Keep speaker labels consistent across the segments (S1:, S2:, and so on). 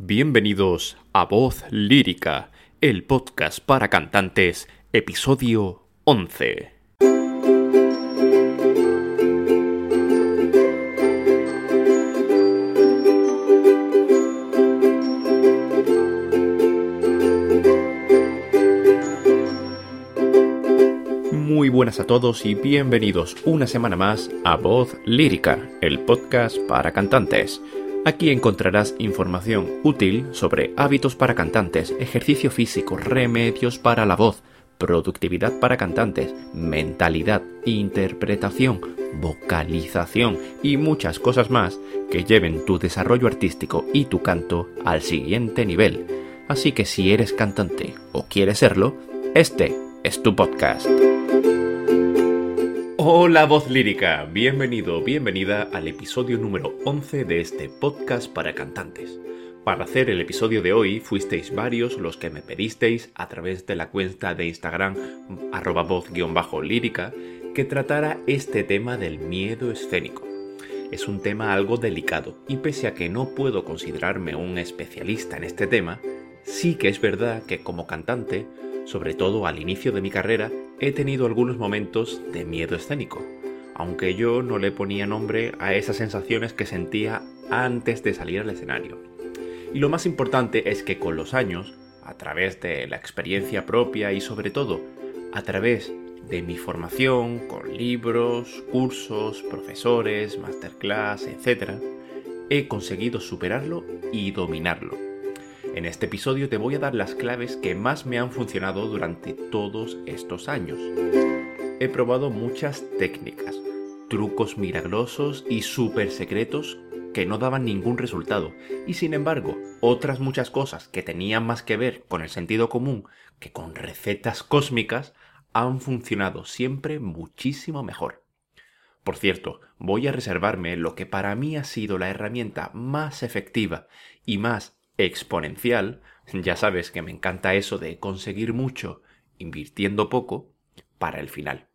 S1: Bienvenidos a Voz Lírica, el podcast para cantantes, episodio 11. Muy buenas a todos y bienvenidos una semana más a Voz Lírica, el podcast para cantantes. Aquí encontrarás información útil sobre hábitos para cantantes, ejercicio físico, remedios para la voz, productividad para cantantes, mentalidad, interpretación, vocalización y muchas cosas más que lleven tu desarrollo artístico y tu canto al siguiente nivel. Así que si eres cantante o quieres serlo, este es tu podcast. Hola voz lírica, bienvenido, bienvenida al episodio número 11 de este podcast para cantantes. Para hacer el episodio de hoy fuisteis varios los que me pedisteis a través de la cuenta de Instagram arroba voz-lírica que tratara este tema del miedo escénico. Es un tema algo delicado y pese a que no puedo considerarme un especialista en este tema, sí que es verdad que como cantante sobre todo al inicio de mi carrera, he tenido algunos momentos de miedo escénico, aunque yo no le ponía nombre a esas sensaciones que sentía antes de salir al escenario. Y lo más importante es que con los años, a través de la experiencia propia y sobre todo a través de mi formación con libros, cursos, profesores, masterclass, etc., he conseguido superarlo y dominarlo en este episodio te voy a dar las claves que más me han funcionado durante todos estos años. He probado muchas técnicas, trucos milagrosos y súper secretos que no daban ningún resultado, y sin embargo, otras muchas cosas que tenían más que ver con el sentido común que con recetas cósmicas han funcionado siempre muchísimo mejor. Por cierto, voy a reservarme lo que para mí ha sido la herramienta más efectiva y más exponencial, ya sabes que me encanta eso de conseguir mucho invirtiendo poco, para el final.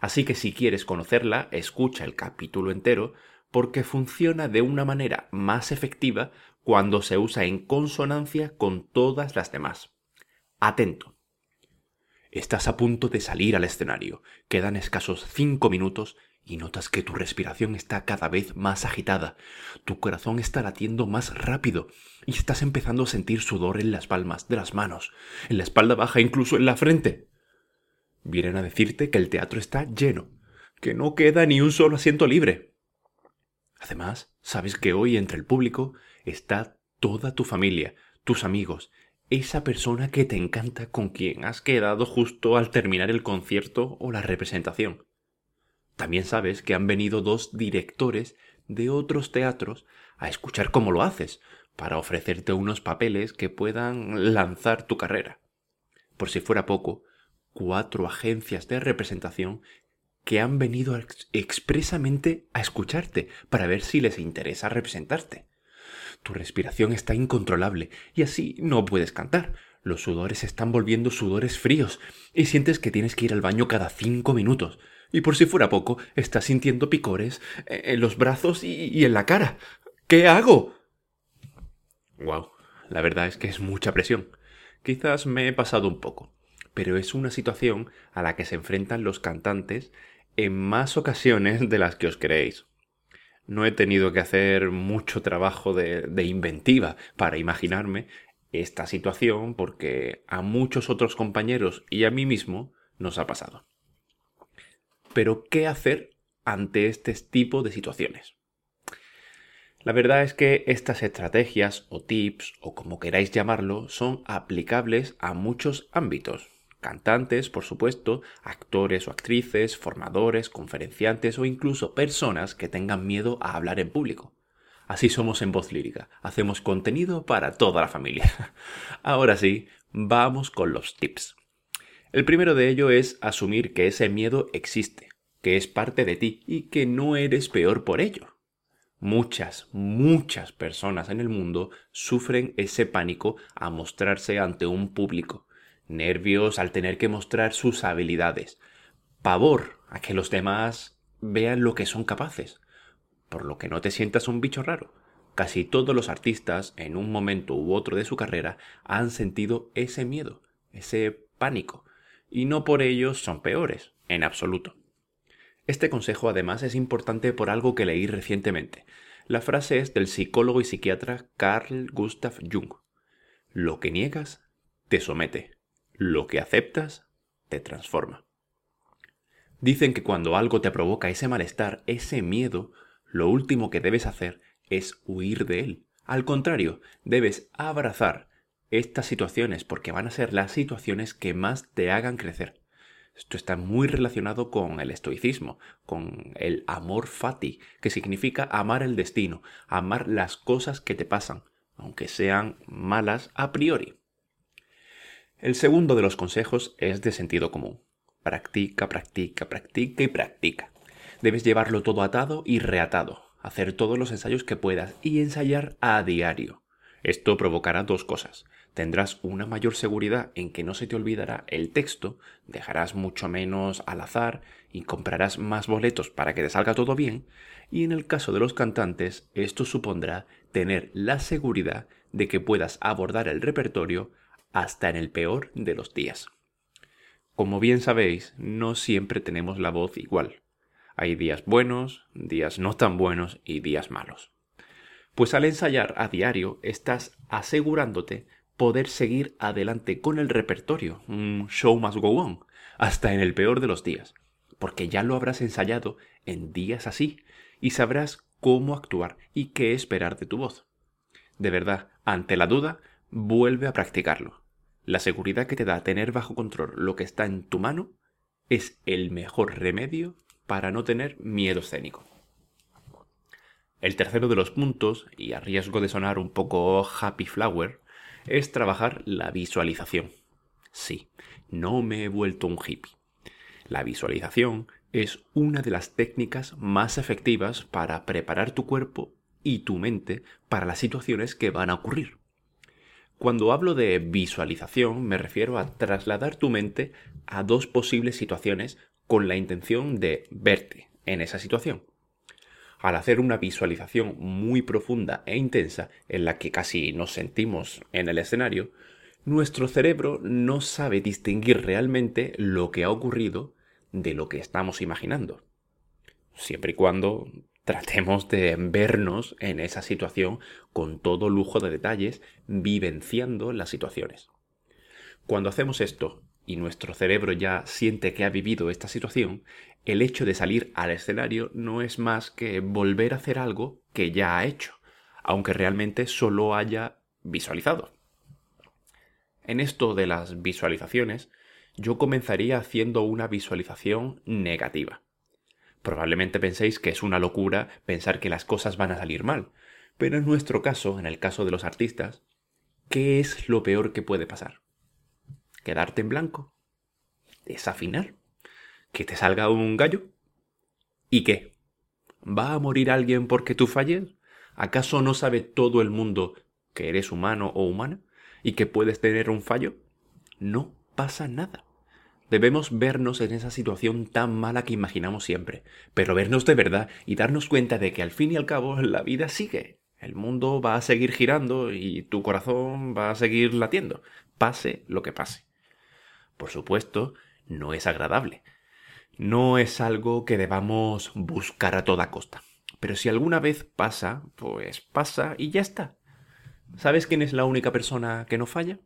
S1: Así que si quieres conocerla, escucha el capítulo entero porque funciona de una manera más efectiva cuando se usa en consonancia con todas las demás. Atento. Estás a punto de salir al escenario. Quedan escasos cinco minutos y notas que tu respiración está cada vez más agitada, tu corazón está latiendo más rápido y estás empezando a sentir sudor en las palmas de las manos, en la espalda baja, incluso en la frente. Vienen a decirte que el teatro está lleno, que no queda ni un solo asiento libre. Además, sabes que hoy entre el público está toda tu familia, tus amigos, esa persona que te encanta con quien has quedado justo al terminar el concierto o la representación. También sabes que han venido dos directores de otros teatros a escuchar cómo lo haces, para ofrecerte unos papeles que puedan lanzar tu carrera. Por si fuera poco, cuatro agencias de representación que han venido expresamente a escucharte para ver si les interesa representarte. Tu respiración está incontrolable y así no puedes cantar. Los sudores están volviendo sudores fríos y sientes que tienes que ir al baño cada cinco minutos. Y por si fuera poco, estás sintiendo picores en los brazos y, en la cara. ¿Qué hago? Wow, la verdad es que es mucha presión. Quizás me he pasado un poco, pero es una situación a la que se enfrentan los cantantes en más ocasiones de las que os creéis. No he tenido que hacer mucho trabajo de inventiva para imaginarme esta situación porque a muchos otros compañeros y a mí mismo nos ha pasado. Pero, ¿qué hacer ante este tipo de situaciones? La verdad es que estas estrategias o tips o como queráis llamarlo son aplicables a muchos ámbitos. Cantantes, por supuesto, actores o actrices, formadores, conferenciantes o incluso personas que tengan miedo a hablar en público. Así somos en voz lírica, hacemos contenido para toda la familia. Ahora sí, vamos con los tips. El primero de ello es asumir que ese miedo existe, que es parte de ti y que no eres peor por ello. Muchas, muchas personas en el mundo sufren ese pánico a mostrarse ante un público, nervios al tener que mostrar sus habilidades, pavor a que los demás vean lo que son capaces, por lo que no te sientas un bicho raro, Casi todos los artistas, en un momento u otro de su carrera, han sentido ese miedo, ese pánico, y no por ello son peores, en absoluto. Este consejo además es importante por algo que leí recientemente. La frase es del psicólogo y psiquiatra Carl Gustav Jung. Lo que niegas te somete, lo que aceptas te transforma. Dicen que cuando algo te provoca ese malestar, ese miedo, lo último que debes hacer es huir de él. Al contrario, debes abrazar estas situaciones porque van a ser las situaciones que más te hagan crecer. Esto está muy relacionado con el estoicismo, con el amor fati, que significa amar el destino, amar las cosas que te pasan, aunque sean malas a priori. El segundo de los consejos es de sentido común. Practica, practica, practica y practica. Debes llevarlo todo atado y reatado, hacer todos los ensayos que puedas y ensayar a diario. Esto provocará dos cosas tendrás una mayor seguridad en que no se te olvidará el texto, dejarás mucho menos al azar y comprarás más boletos para que te salga todo bien, y en el caso de los cantantes esto supondrá tener la seguridad de que puedas abordar el repertorio hasta en el peor de los días. Como bien sabéis, no siempre tenemos la voz igual. Hay días buenos, días no tan buenos y días malos. Pues al ensayar a diario estás asegurándote poder seguir adelante con el repertorio, un show must go on, hasta en el peor de los días, porque ya lo habrás ensayado en días así y sabrás cómo actuar y qué esperar de tu voz. De verdad, ante la duda, vuelve a practicarlo. La seguridad que te da tener bajo control lo que está en tu mano es el mejor remedio para no tener miedo escénico. El tercero de los puntos, y a riesgo de sonar un poco happy flower, es trabajar la visualización. Sí, no me he vuelto un hippie. La visualización es una de las técnicas más efectivas para preparar tu cuerpo y tu mente para las situaciones que van a ocurrir. Cuando hablo de visualización me refiero a trasladar tu mente a dos posibles situaciones con la intención de verte en esa situación al hacer una visualización muy profunda e intensa en la que casi nos sentimos en el escenario, nuestro cerebro no sabe distinguir realmente lo que ha ocurrido de lo que estamos imaginando. Siempre y cuando tratemos de vernos en esa situación con todo lujo de detalles, vivenciando las situaciones. Cuando hacemos esto y nuestro cerebro ya siente que ha vivido esta situación, el hecho de salir al escenario no es más que volver a hacer algo que ya ha hecho, aunque realmente solo haya visualizado. En esto de las visualizaciones, yo comenzaría haciendo una visualización negativa. Probablemente penséis que es una locura pensar que las cosas van a salir mal, pero en nuestro caso, en el caso de los artistas, ¿qué es lo peor que puede pasar? ¿Quedarte en blanco? ¿Desafinar? Que te salga un gallo. ¿Y qué? ¿Va a morir alguien porque tú falles? ¿Acaso no sabe todo el mundo que eres humano o humana y que puedes tener un fallo? No pasa nada. Debemos vernos en esa situación tan mala que imaginamos siempre, pero vernos de verdad y darnos cuenta de que al fin y al cabo la vida sigue. El mundo va a seguir girando y tu corazón va a seguir latiendo, pase lo que pase. Por supuesto, no es agradable, no es algo que debamos buscar a toda costa. Pero si alguna vez pasa, pues pasa y ya está. ¿Sabes quién es la única persona que no falla?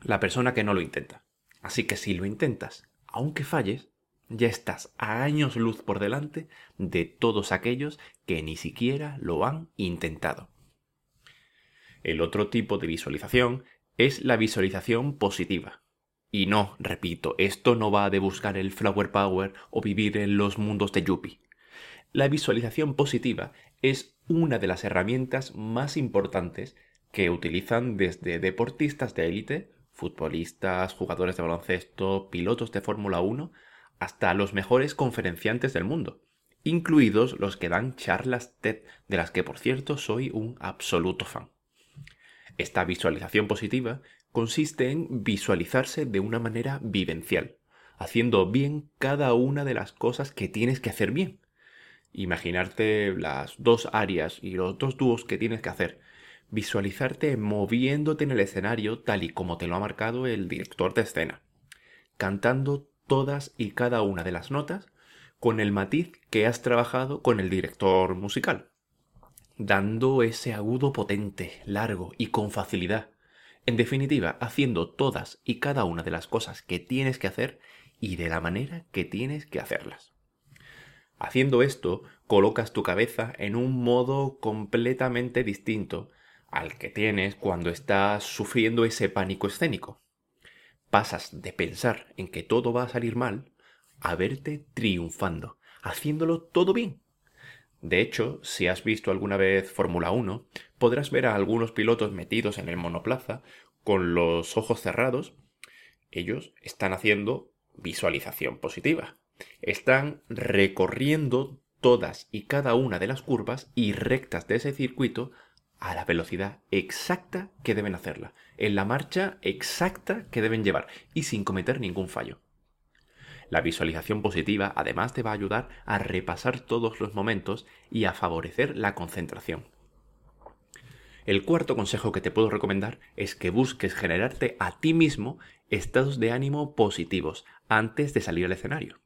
S1: La persona que no lo intenta. Así que si lo intentas, aunque falles, ya estás a años luz por delante de todos aquellos que ni siquiera lo han intentado. El otro tipo de visualización es la visualización positiva. Y no, repito, esto no va de buscar el flower power o vivir en los mundos de Yuppie. La visualización positiva es una de las herramientas más importantes que utilizan desde deportistas de élite, futbolistas, jugadores de baloncesto, pilotos de Fórmula 1, hasta los mejores conferenciantes del mundo, incluidos los que dan charlas TED, de las que por cierto soy un absoluto fan. Esta visualización positiva consiste en visualizarse de una manera vivencial, haciendo bien cada una de las cosas que tienes que hacer bien. Imaginarte las dos áreas y los dos dúos que tienes que hacer. Visualizarte moviéndote en el escenario tal y como te lo ha marcado el director de escena. Cantando todas y cada una de las notas con el matiz que has trabajado con el director musical. Dando ese agudo potente, largo y con facilidad. En definitiva, haciendo todas y cada una de las cosas que tienes que hacer y de la manera que tienes que hacerlas. Haciendo esto, colocas tu cabeza en un modo completamente distinto al que tienes cuando estás sufriendo ese pánico escénico. Pasas de pensar en que todo va a salir mal a verte triunfando, haciéndolo todo bien. De hecho, si has visto alguna vez Fórmula 1, podrás ver a algunos pilotos metidos en el monoplaza con los ojos cerrados. Ellos están haciendo visualización positiva. Están recorriendo todas y cada una de las curvas y rectas de ese circuito a la velocidad exacta que deben hacerla, en la marcha exacta que deben llevar y sin cometer ningún fallo. La visualización positiva además te va a ayudar a repasar todos los momentos y a favorecer la concentración. El cuarto consejo que te puedo recomendar es que busques generarte a ti mismo estados de ánimo positivos antes de salir al escenario.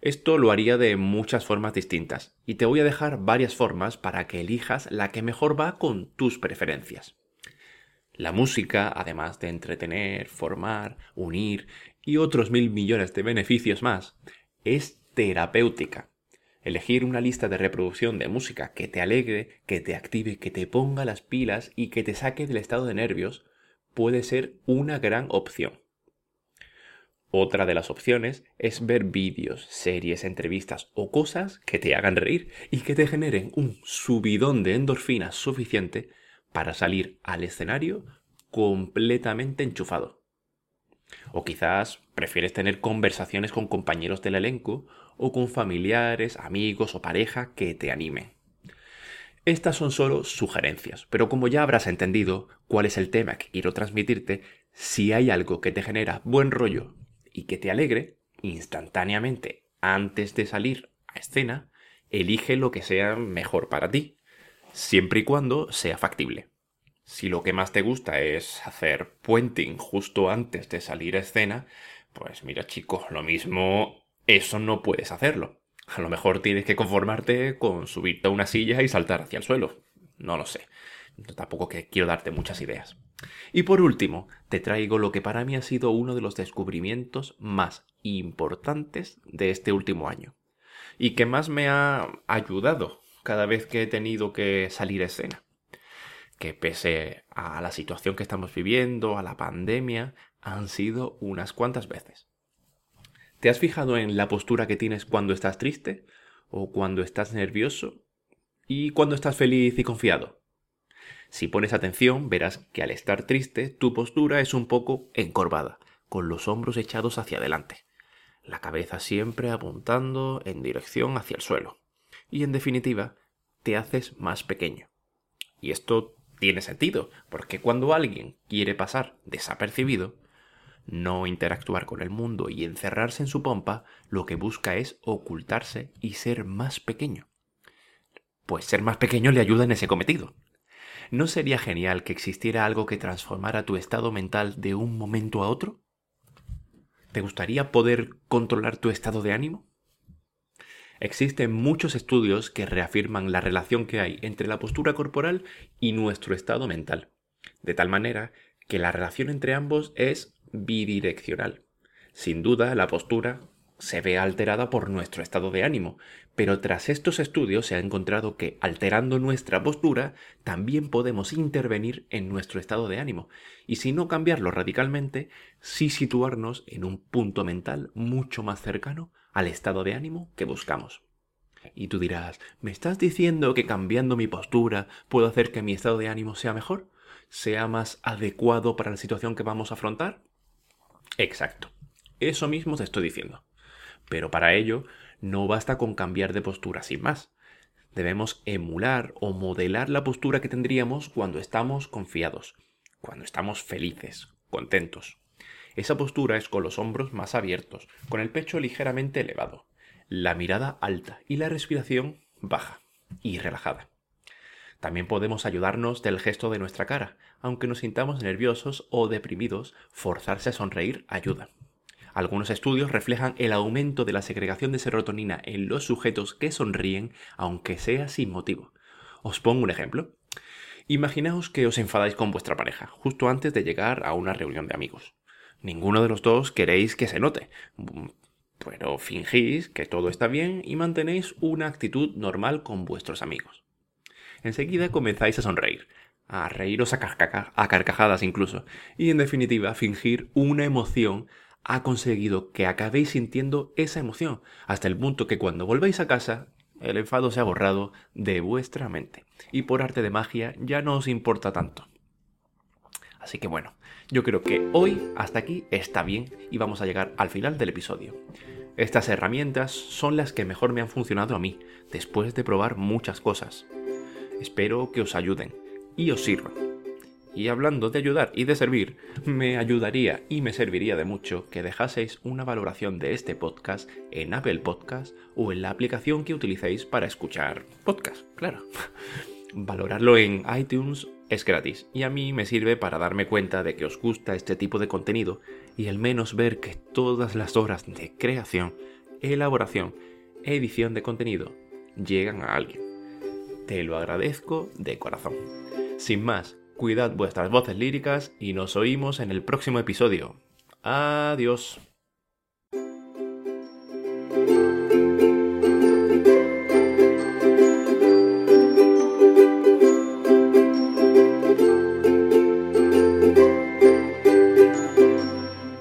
S1: Esto lo haría de muchas formas distintas y te voy a dejar varias formas para que elijas la que mejor va con tus preferencias. La música, además de entretener, formar, unir y otros mil millones de beneficios más, es terapéutica. Elegir una lista de reproducción de música que te alegre, que te active, que te ponga las pilas y que te saque del estado de nervios puede ser una gran opción. Otra de las opciones es ver vídeos, series, entrevistas o cosas que te hagan reír y que te generen un subidón de endorfinas suficiente para salir al escenario completamente enchufado. O quizás prefieres tener conversaciones con compañeros del elenco o con familiares, amigos o pareja que te animen. Estas son solo sugerencias, pero como ya habrás entendido cuál es el tema que quiero transmitirte, si hay algo que te genera buen rollo y que te alegre, instantáneamente, antes de salir a escena, elige lo que sea mejor para ti, siempre y cuando sea factible. Si lo que más te gusta es hacer puenting justo antes de salir a escena, pues mira chicos, lo mismo, eso no puedes hacerlo. A lo mejor tienes que conformarte con subirte a una silla y saltar hacia el suelo. No lo sé. Tampoco que quiero darte muchas ideas. Y por último, te traigo lo que para mí ha sido uno de los descubrimientos más importantes de este último año. Y que más me ha ayudado cada vez que he tenido que salir a escena. Que pese a la situación que estamos viviendo, a la pandemia, han sido unas cuantas veces. ¿Te has fijado en la postura que tienes cuando estás triste? ¿O cuando estás nervioso? ¿Y cuando estás feliz y confiado? Si pones atención, verás que al estar triste, tu postura es un poco encorvada, con los hombros echados hacia adelante, la cabeza siempre apuntando en dirección hacia el suelo. Y en definitiva, te haces más pequeño. Y esto tiene sentido, porque cuando alguien quiere pasar desapercibido, no interactuar con el mundo y encerrarse en su pompa, lo que busca es ocultarse y ser más pequeño. Pues ser más pequeño le ayuda en ese cometido. ¿No sería genial que existiera algo que transformara tu estado mental de un momento a otro? ¿Te gustaría poder controlar tu estado de ánimo? Existen muchos estudios que reafirman la relación que hay entre la postura corporal y nuestro estado mental, de tal manera que la relación entre ambos es bidireccional. Sin duda, la postura se ve alterada por nuestro estado de ánimo, pero tras estos estudios se ha encontrado que alterando nuestra postura también podemos intervenir en nuestro estado de ánimo, y si no cambiarlo radicalmente, sí situarnos en un punto mental mucho más cercano al estado de ánimo que buscamos. Y tú dirás, ¿me estás diciendo que cambiando mi postura puedo hacer que mi estado de ánimo sea mejor? ¿Sea más adecuado para la situación que vamos a afrontar? Exacto. Eso mismo te estoy diciendo. Pero para ello no basta con cambiar de postura sin más. Debemos emular o modelar la postura que tendríamos cuando estamos confiados, cuando estamos felices, contentos. Esa postura es con los hombros más abiertos, con el pecho ligeramente elevado, la mirada alta y la respiración baja y relajada. También podemos ayudarnos del gesto de nuestra cara. Aunque nos sintamos nerviosos o deprimidos, forzarse a sonreír ayuda. Algunos estudios reflejan el aumento de la segregación de serotonina en los sujetos que sonríen, aunque sea sin motivo. Os pongo un ejemplo. Imaginaos que os enfadáis con vuestra pareja, justo antes de llegar a una reunión de amigos. Ninguno de los dos queréis que se note, pero fingís que todo está bien y mantenéis una actitud normal con vuestros amigos. Enseguida comenzáis a sonreír, a reíros a, carcajadas incluso, y en definitiva fingir una emoción ha conseguido que acabéis sintiendo esa emoción, hasta el punto que cuando volvéis a casa, el enfado se ha borrado de vuestra mente, y por arte de magia ya no os importa tanto. Así que bueno, yo creo que hoy hasta aquí está bien y vamos a llegar al final del episodio. Estas herramientas son las que mejor me han funcionado a mí, después de probar muchas cosas. Espero que os ayuden y os sirvan. Y hablando de ayudar y de servir, me ayudaría y me serviría de mucho que dejaseis una valoración de este podcast en Apple Podcast o en la aplicación que utilicéis para escuchar podcast, claro. Valorarlo en iTunes es gratis y a mí me sirve para darme cuenta de que os gusta este tipo de contenido y al menos ver que todas las horas de creación, elaboración, edición de contenido llegan a alguien. Te lo agradezco de corazón. Sin más, cuidad vuestras voces líricas y nos oímos en el próximo episodio. Adiós.